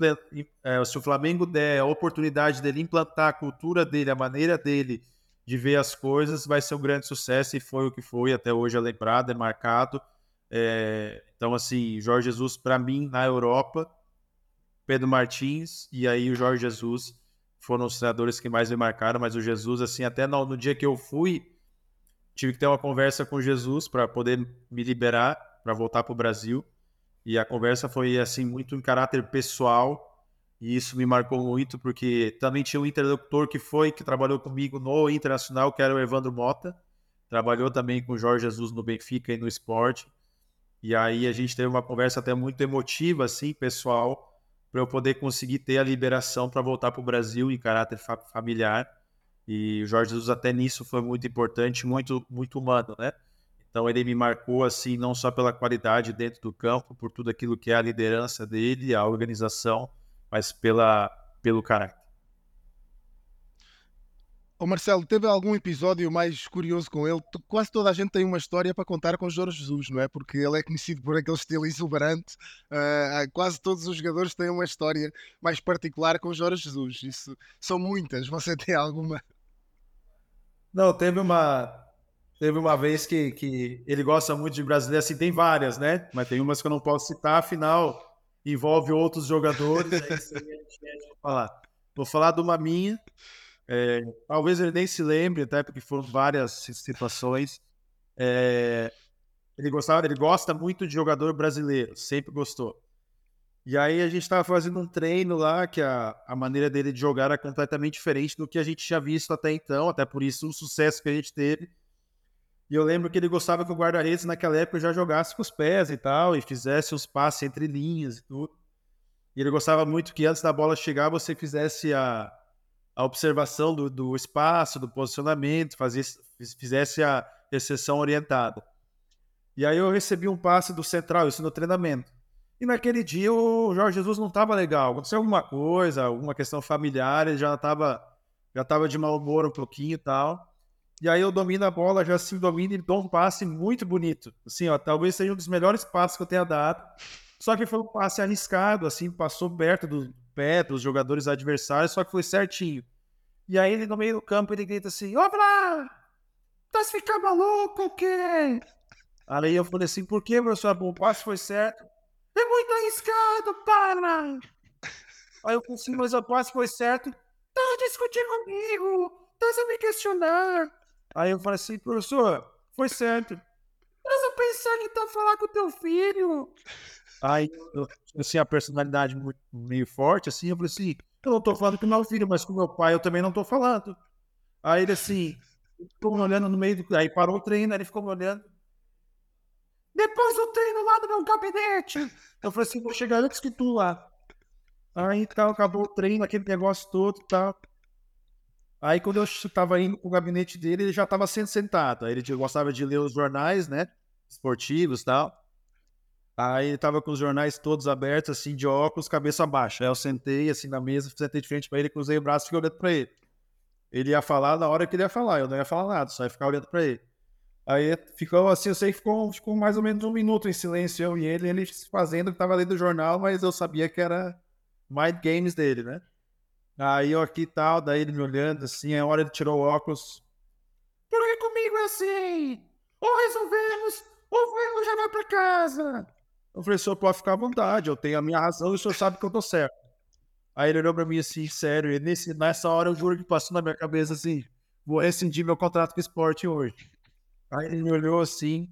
é, se o Flamengo der a oportunidade dele implantar a cultura dele, a maneira dele de ver as coisas, vai ser um grande sucesso. E foi o que foi, até hoje é lembrado, é marcado. É, então, assim, Jorge Jesus, para mim, na Europa, Pedro Martins e aí o Jorge Jesus foram os treinadores que mais me marcaram, mas o Jesus, assim, até no, no dia que eu fui, tive que ter uma conversa com Jesus para poder me liberar, para voltar para o Brasil. E a conversa foi, assim, muito em caráter pessoal, e isso me marcou muito, porque também tinha um interlocutor que foi, que trabalhou comigo no Internacional, que era o Evandro Mota, trabalhou também com o Jorge Jesus no Benfica e no esporte. E aí a gente teve uma conversa até muito emotiva, assim, pessoal, para eu poder conseguir ter a liberação para voltar para o Brasil em caráter fa familiar. E o Jorge Jesus até nisso foi muito importante, muito, muito humano, né? Então ele me marcou assim, não só pela qualidade dentro do campo, por tudo aquilo que é a liderança dele, a organização, mas pela, pelo caráter. O Marcelo, teve algum episódio mais curioso com ele? Quase toda a gente tem uma história para contar com Jorge Jesus, não é? Porque ele é conhecido por aquele estilo exuberante. Uh, quase todos os jogadores têm uma história mais particular com Jorge Jesus. Isso são muitas. Você tem alguma? Não, teve uma teve uma vez que, que ele gosta muito de brasileiro, assim, tem várias, né? Mas tem umas que eu não posso citar, afinal envolve outros jogadores. aí, falar. Vou falar de uma minha é, talvez ele nem se lembre, até porque foram várias situações. É, ele gostava, ele gosta muito de jogador brasileiro, sempre gostou. E aí a gente estava fazendo um treino lá, que a, a maneira dele de jogar era completamente diferente do que a gente tinha visto até então, até por isso o sucesso que a gente teve. E eu lembro que ele gostava que o guarda-redes naquela época já jogasse com os pés e tal, e fizesse os passes entre linhas e tudo. E ele gostava muito que antes da bola chegar você fizesse a, a observação do, do espaço, do posicionamento, fazia, fizesse a exceção orientada. E aí eu recebi um passe do central, isso no treinamento. E naquele dia o Jorge Jesus não estava legal. Aconteceu alguma coisa, alguma questão familiar, ele já estava já tava de mau humor um pouquinho e tal. E aí eu domino a bola, já assim domino e dou um passe muito bonito. Assim, ó, talvez seja um dos melhores passes que eu tenha dado. Só que foi um passe arriscado, assim, passou perto do, pé jogadores adversários, só que foi certinho. E aí ele no meio do campo ele grita assim: Ô Vlad, tá se ficar maluco o quê? Aí eu falei assim: por que, professor? O passe foi certo. É muito arriscado, para! Aí eu falei assim: mas o passe foi certo. Tá discutindo comigo, tá sem me questionar. Aí eu falei assim: professor, foi certo. Mas eu pensar que tá falando com o teu filho. Aí, eu, assim, a personalidade muito, meio forte, assim, eu falei assim, eu não tô falando com meu filho, mas com meu pai eu também não tô falando. Aí ele assim, ficou me olhando no meio do. Aí parou o treino, aí ele ficou me olhando. Depois do treino lá do meu gabinete. Eu falei assim, vou chegar antes que tu lá. Aí tal, acabou o treino, aquele negócio todo tal. Aí quando eu estava indo pro gabinete dele, ele já estava sendo sentado. Aí ele gostava de ler os jornais, né? Esportivos e tal. Aí ele tava com os jornais todos abertos, assim, de óculos, cabeça baixa. Aí eu sentei, assim, na mesa, sentei de frente pra ele, cruzei o braço e fiquei olhando pra ele. ele ia falar na hora que ele ia falar, eu não ia falar nada, só ia ficar olhando para ele. Aí ficou assim, eu sei que ficou, ficou mais ou menos um minuto em silêncio, eu e ele, ele fazendo que tava lendo o jornal, mas eu sabia que era mind games dele, né? Aí eu aqui e tal, daí ele me olhando assim, a hora ele tirou o óculos. Por que comigo é assim? Ou resolvemos, ou vamos já vai pra casa. Eu falei, senhor pode ficar à vontade, eu tenho a minha razão e o senhor sabe que eu tô certo. Aí ele olhou pra mim assim, sério, e nesse, nessa hora eu juro que passou na minha cabeça assim, vou rescindir meu contrato com o esporte hoje. Aí ele me olhou assim,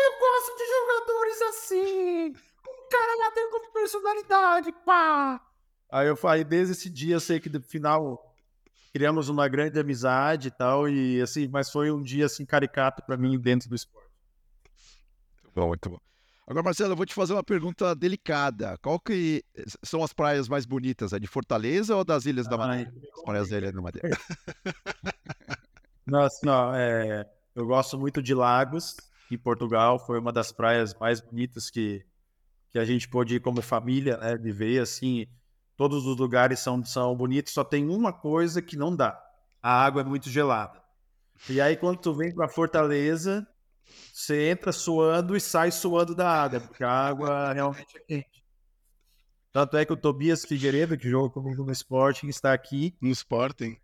eu gosto de jogadores assim, um cara lá dentro com personalidade, pá. Aí eu falei, desde esse dia eu sei que no final criamos uma grande amizade e tal, e assim, mas foi um dia assim caricato para mim dentro do esporte. Muito bom, muito bom. Agora, Marcelo, eu vou te fazer uma pergunta delicada. Qual que são as praias mais bonitas? É de Fortaleza ou das Ilhas da Madeira? As praias da Ilha da Madeira. Nossa, não, é, eu gosto muito de Lagos, em Portugal. Foi uma das praias mais bonitas que, que a gente pôde ir como família, né? Viver assim. Todos os lugares são, são bonitos, só tem uma coisa que não dá. A água é muito gelada. E aí, quando tu vem para Fortaleza, você entra suando e sai suando da água, porque a água realmente é quente. Tanto é que o Tobias Figueiredo, que joga comigo no Sporting, está aqui. No Sporting?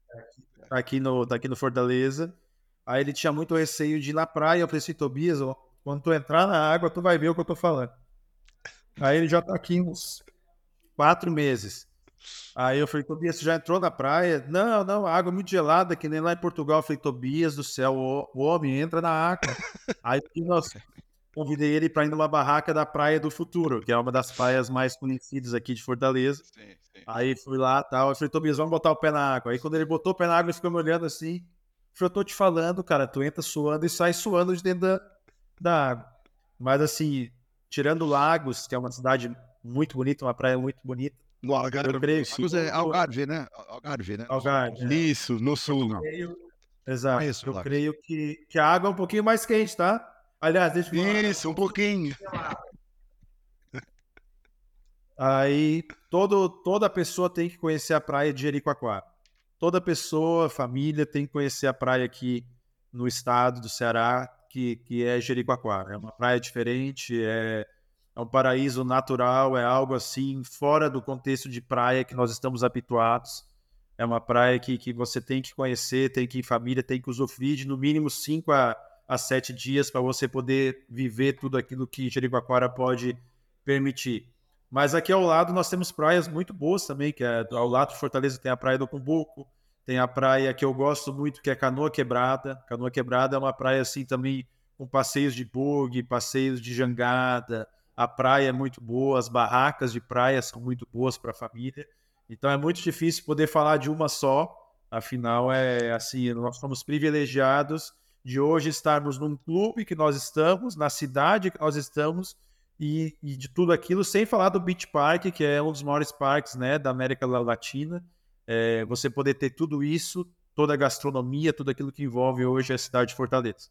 Está aqui no, tá aqui no Fortaleza. Aí ele tinha muito receio de ir na praia. Eu falei assim, Tobias, ó, quando tu entrar na água, tu vai ver o que eu tô falando. Aí ele já tá aqui uns quatro meses. Aí eu falei, Tobias, você já entrou na praia? Não, não, água é muito gelada, que nem lá em Portugal. Eu falei, Tobias do céu, o, homem entra na água. Aí nossa, convidei ele para ir numa barraca da Praia do Futuro, que é uma das praias mais conhecidas aqui de Fortaleza. Sim, sim. Aí fui lá tal. Eu falei, Tobias, vamos botar o pé na água. Aí quando ele botou o pé na água, ele ficou me olhando assim. Eu falei, eu tô te falando, cara, tu entra suando e sai suando de dentro da, da água. Mas assim, tirando Lagos, que é uma cidade muito bonita, uma praia muito bonita, no Algarve. Eu creio é Algarve, né? Algarve, né? Algarve. É. Isso, no sul. Não. Creio... Exato. Isso, eu creio que, que a água é um pouquinho mais quente, tá? Aliás, deixa eu Isso, um pouquinho. Aí, todo, toda pessoa tem que conhecer a praia de Jericoacoara. Toda pessoa, família, tem que conhecer a praia aqui no estado do Ceará, que, que é Jericoacoara. É uma praia diferente, é é um paraíso natural, é algo assim fora do contexto de praia que nós estamos habituados. É uma praia que, que você tem que conhecer, tem que ir em família, tem que usufruir de no mínimo 5 a, a 7 dias para você poder viver tudo aquilo que Jericoacoara pode permitir. Mas aqui ao lado nós temos praias muito boas também, que é ao lado de Fortaleza tem a praia do Cumbuco, tem a praia que eu gosto muito, que é Canoa Quebrada. Canoa Quebrada é uma praia assim também com passeios de bug, passeios de jangada, a praia é muito boa, as barracas de praia são muito boas para a família. Então é muito difícil poder falar de uma só. Afinal, é assim, nós somos privilegiados de hoje estarmos num clube que nós estamos, na cidade que nós estamos e, e, de tudo aquilo, sem falar do Beach Park, que é um dos maiores parques né, da América Latina. É, você poder ter tudo isso, toda a gastronomia, tudo aquilo que envolve hoje a cidade de Fortaleza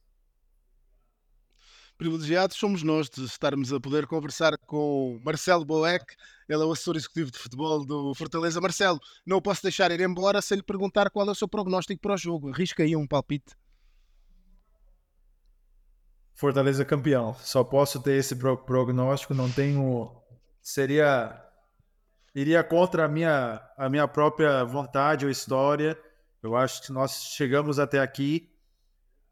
privilegiados somos nós de estarmos a poder conversar com Marcelo Boeck, ele é o assessor executivo de futebol do Fortaleza. Marcelo, não posso deixar ir embora sem lhe perguntar qual é o seu prognóstico para o jogo. Arrisca aí um palpite. Fortaleza campeão. Só posso ter esse prognóstico, não tenho. Seria. Iria contra a minha, a minha própria vontade ou história. Eu acho que nós chegamos até aqui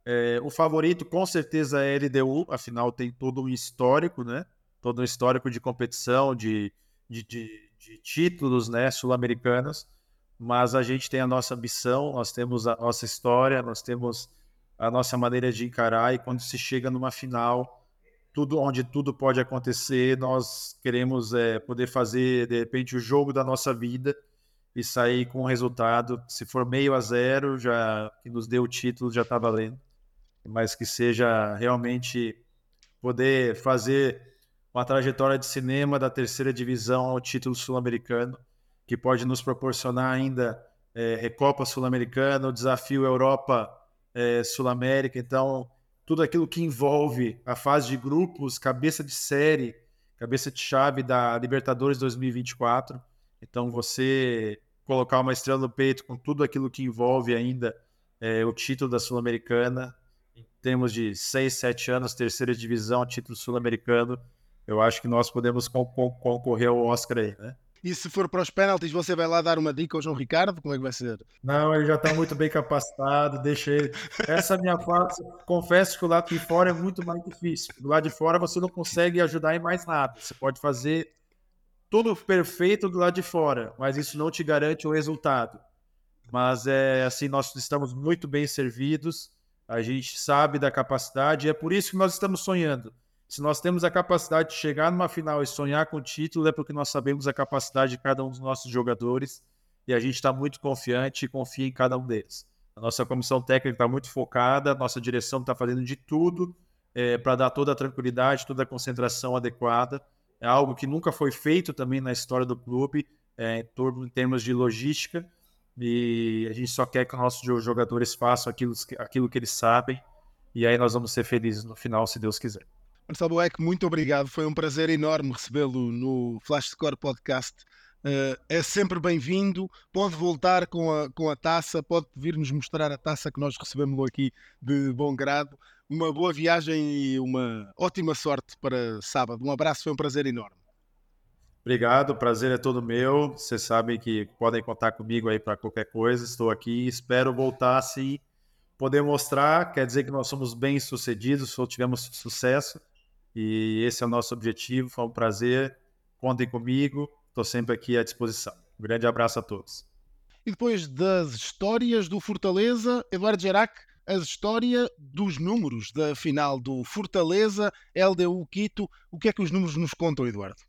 é, o favorito com certeza é a LDU, afinal tem todo um histórico, né? Todo um histórico de competição, de, de, de, de títulos né? sul-americanos. Mas a gente tem a nossa ambição, nós temos a nossa história, nós temos a nossa maneira de encarar. E quando se chega numa final, tudo onde tudo pode acontecer, nós queremos é, poder fazer de repente o jogo da nossa vida e sair com um resultado. Se for meio a zero, já que nos deu o título, já está valendo mas que seja realmente poder fazer uma trajetória de cinema da terceira divisão ao título sul-americano, que pode nos proporcionar ainda é, Recopa Sul-Americana, o desafio Europa é, Sul-América. Então, tudo aquilo que envolve a fase de grupos, cabeça de série, cabeça de chave da Libertadores 2024. Então, você colocar uma estrela no peito com tudo aquilo que envolve ainda é, o título da Sul-Americana, termos de 6, 7 anos, terceira divisão, título sul-americano, eu acho que nós podemos concorrer ao Oscar aí, né? E se for para os pênaltis, você vai lá dar uma dica ao João Ricardo? Como é que vai ser? Não, ele já está muito bem capacitado, deixa ele. Essa é minha fase, confesso que o lado de fora é muito mais difícil. Do lado de fora você não consegue ajudar em mais nada. Você pode fazer tudo perfeito do lado de fora, mas isso não te garante o resultado. Mas é assim, nós estamos muito bem servidos, a gente sabe da capacidade, e é por isso que nós estamos sonhando. Se nós temos a capacidade de chegar numa final e sonhar com o título, é porque nós sabemos a capacidade de cada um dos nossos jogadores e a gente está muito confiante e confia em cada um deles. A nossa comissão técnica está muito focada, a nossa direção está fazendo de tudo é, para dar toda a tranquilidade, toda a concentração adequada. É algo que nunca foi feito também na história do clube, é, em, torno, em termos de logística, e a gente só quer que os nossos jogadores façam aquilo, aquilo que eles sabem, e aí nós vamos ser felizes no final, se Deus quiser. Marcelo Boeck, muito obrigado. Foi um prazer enorme recebê-lo no Flash Score Podcast. Uh, é sempre bem-vindo. Pode voltar com a, com a taça, pode vir-nos mostrar a taça que nós recebemos aqui de bom grado. Uma boa viagem e uma ótima sorte para sábado. Um abraço, foi um prazer enorme. Obrigado, o prazer é todo meu. Vocês sabem que podem contar comigo aí para qualquer coisa. Estou aqui, espero voltar assim, poder mostrar. Quer dizer que nós somos bem sucedidos, ou tivemos sucesso. E esse é o nosso objetivo. Foi um prazer. Contem comigo. Estou sempre aqui à disposição. Um grande abraço a todos. E depois das histórias do Fortaleza, Eduardo Gerac, a história dos números da final do Fortaleza LDU Quito. O que é que os números nos contam, Eduardo?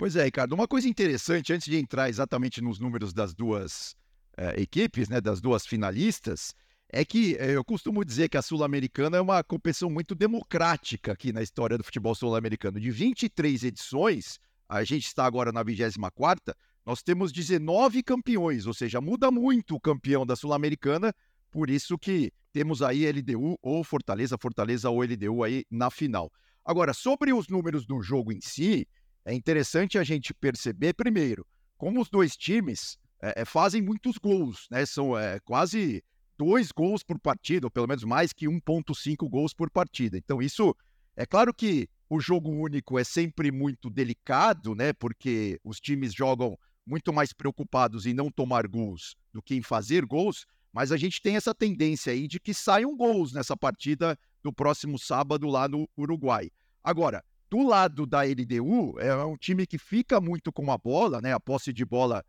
Pois é, Ricardo. Uma coisa interessante, antes de entrar exatamente nos números das duas uh, equipes, né, das duas finalistas, é que eh, eu costumo dizer que a Sul-Americana é uma competição muito democrática aqui na história do futebol sul-americano. De 23 edições, a gente está agora na 24, nós temos 19 campeões, ou seja, muda muito o campeão da Sul-Americana, por isso que temos aí LDU ou Fortaleza, Fortaleza ou LDU aí na final. Agora, sobre os números do jogo em si, é interessante a gente perceber, primeiro, como os dois times é, fazem muitos gols, né? São é, quase dois gols por partida, ou pelo menos mais que 1,5 gols por partida. Então, isso é claro que o jogo único é sempre muito delicado, né? Porque os times jogam muito mais preocupados em não tomar gols do que em fazer gols, mas a gente tem essa tendência aí de que saiam gols nessa partida do próximo sábado lá no Uruguai. Agora, do lado da LDU, é um time que fica muito com a bola, né? A posse de bola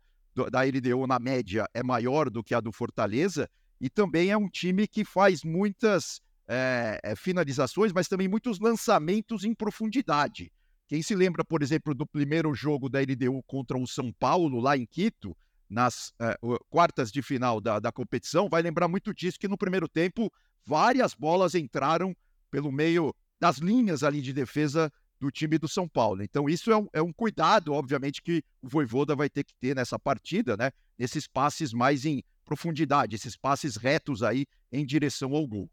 da LDU na média é maior do que a do Fortaleza, e também é um time que faz muitas é, finalizações, mas também muitos lançamentos em profundidade. Quem se lembra, por exemplo, do primeiro jogo da LDU contra o São Paulo, lá em Quito, nas é, quartas de final da, da competição, vai lembrar muito disso, que no primeiro tempo várias bolas entraram pelo meio das linhas ali de defesa do time do São Paulo. Então, isso é um, é um, cuidado, obviamente, que o Voivoda vai ter que ter nessa partida, né? Nesses passes mais em profundidade, esses passes retos aí em direção ao gol.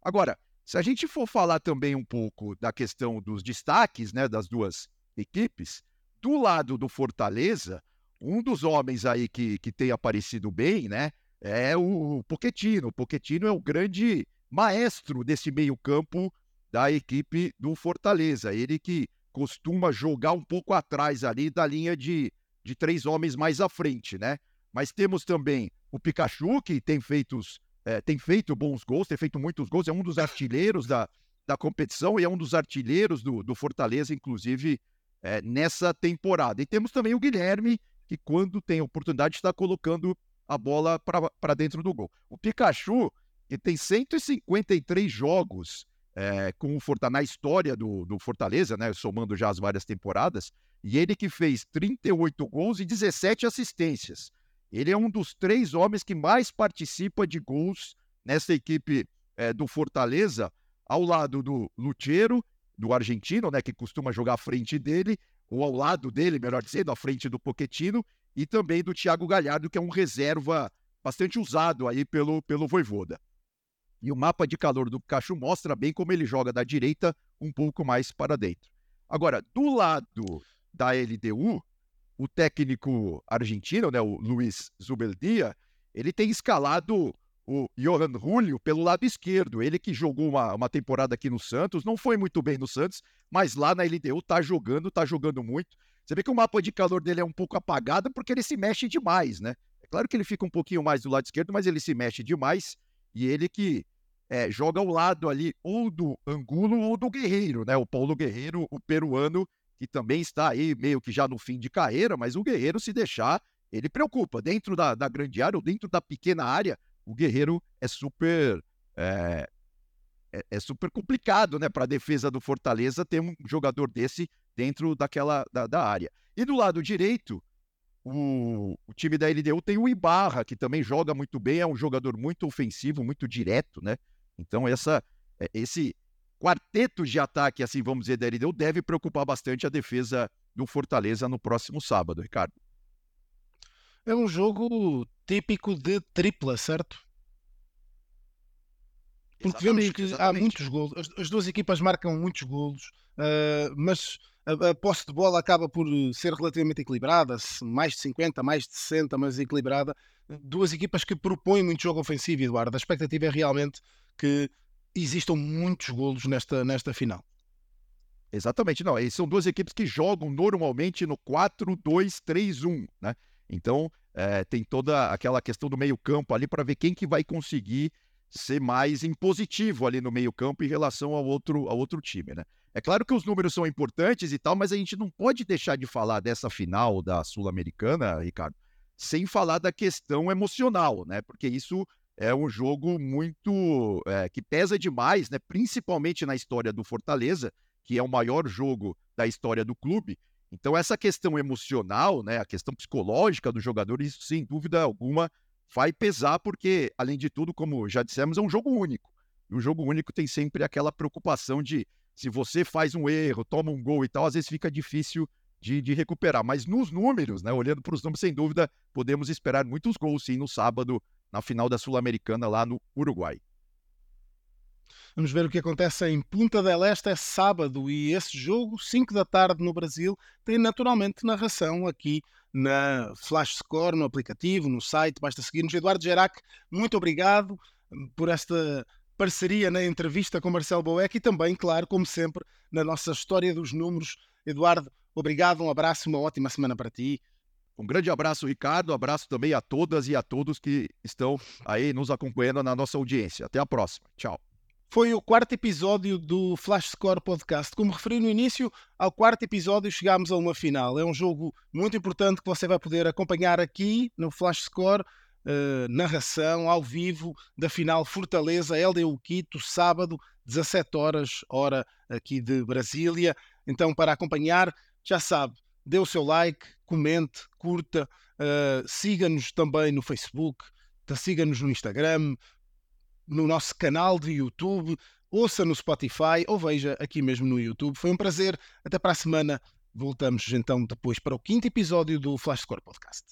Agora, se a gente for falar também um pouco da questão dos destaques, né, das duas equipes, do lado do Fortaleza, um dos homens aí que, que tem aparecido bem, né, é o Poquetino. O Poquetino é o grande maestro desse meio-campo da equipe do Fortaleza. Ele que costuma jogar um pouco atrás ali da linha de, de três homens mais à frente, né? Mas temos também o Pikachu, que tem, feitos, é, tem feito bons gols, tem feito muitos gols, é um dos artilheiros da, da competição e é um dos artilheiros do, do Fortaleza, inclusive, é, nessa temporada. E temos também o Guilherme, que quando tem oportunidade está colocando a bola para dentro do gol. O Pikachu, que tem 153 jogos é, com o Fortaleza, na história do, do Fortaleza, né, somando já as várias temporadas, e ele que fez 38 gols e 17 assistências. Ele é um dos três homens que mais participa de gols nessa equipe é, do Fortaleza, ao lado do Lucheiro, do argentino, né, que costuma jogar à frente dele, ou ao lado dele, melhor dizendo, à frente do Poquetino, e também do Thiago Galhardo, que é um reserva bastante usado aí pelo, pelo Voivoda. E o mapa de calor do Pikachu mostra bem como ele joga da direita um pouco mais para dentro. Agora, do lado da LDU, o técnico argentino, né, o Luiz Zubeldia, ele tem escalado o Johan Julio pelo lado esquerdo. Ele que jogou uma, uma temporada aqui no Santos, não foi muito bem no Santos, mas lá na LDU tá jogando, tá jogando muito. Você vê que o mapa de calor dele é um pouco apagado porque ele se mexe demais, né? É claro que ele fica um pouquinho mais do lado esquerdo, mas ele se mexe demais. E ele que é, joga ao lado ali ou do Angulo ou do Guerreiro, né? O Paulo Guerreiro, o peruano, que também está aí meio que já no fim de carreira, mas o Guerreiro, se deixar, ele preocupa. Dentro da, da grande área ou dentro da pequena área, o Guerreiro é super. É, é, é super complicado, né, para a defesa do Fortaleza ter um jogador desse dentro daquela da, da área. E do lado direito, o, o, time da LDU tem o Ibarra, que também joga muito bem, é um jogador muito ofensivo, muito direto, né? Então, essa, é, esse quarteto de ataque, assim vamos dizer, da LDU, deve preocupar bastante a defesa do Fortaleza no próximo sábado, Ricardo. É um jogo típico de tripla, certo? Porque vemos que exatamente. há muitos golos, as, as, duas equipas marcam muitos golos, uh, mas a, posse de bola acaba por ser relativamente equilibrada, mais de 50, mais de 60, mas equilibrada. Duas equipas que propõem muito jogo ofensivo, Eduardo. A expectativa é realmente que existam muitos golos nesta, nesta final. Exatamente, não. São duas equipes que jogam normalmente no 4-2-3-1, né? Então, é, tem toda aquela questão do meio-campo ali para ver quem que vai conseguir ser mais impositivo ali no meio-campo em relação ao outro, ao outro time, né? É claro que os números são importantes e tal, mas a gente não pode deixar de falar dessa final da Sul-Americana, Ricardo, sem falar da questão emocional, né? Porque isso é um jogo muito é, que pesa demais, né? principalmente na história do Fortaleza, que é o maior jogo da história do clube. Então, essa questão emocional, né, a questão psicológica do jogador, isso sem dúvida alguma vai pesar, porque, além de tudo, como já dissemos, é um jogo único. E o jogo único tem sempre aquela preocupação de se você faz um erro, toma um gol e tal, às vezes fica difícil de, de recuperar. Mas nos números, né, olhando para os números, sem dúvida, podemos esperar muitos gols sim no sábado na final da Sul-Americana lá no Uruguai. Vamos ver o que acontece em Punta del Este é sábado e esse jogo, 5 da tarde no Brasil, tem naturalmente narração aqui na Flash Score, no aplicativo, no site, basta seguir-nos. Eduardo Gerac, muito obrigado por esta parceria na entrevista com Marcelo Boeck e também, claro, como sempre, na nossa história dos números. Eduardo, obrigado, um abraço, uma ótima semana para ti. Um grande abraço, Ricardo. Abraço também a todas e a todos que estão aí nos acompanhando na nossa audiência. Até a próxima. Tchau. Foi o quarto episódio do Flash Score Podcast. Como referi no início, ao quarto episódio chegámos a uma final. É um jogo muito importante que você vai poder acompanhar aqui no Flash Score. Uh, narração ao vivo da final Fortaleza LDU Quito, sábado, 17 horas, hora aqui de Brasília. Então, para acompanhar, já sabe, dê o seu like, comente, curta, uh, siga-nos também no Facebook, siga-nos no Instagram, no nosso canal de YouTube, ouça no Spotify ou veja aqui mesmo no YouTube. Foi um prazer. Até para a semana. Voltamos então depois para o quinto episódio do Flash Score Podcast.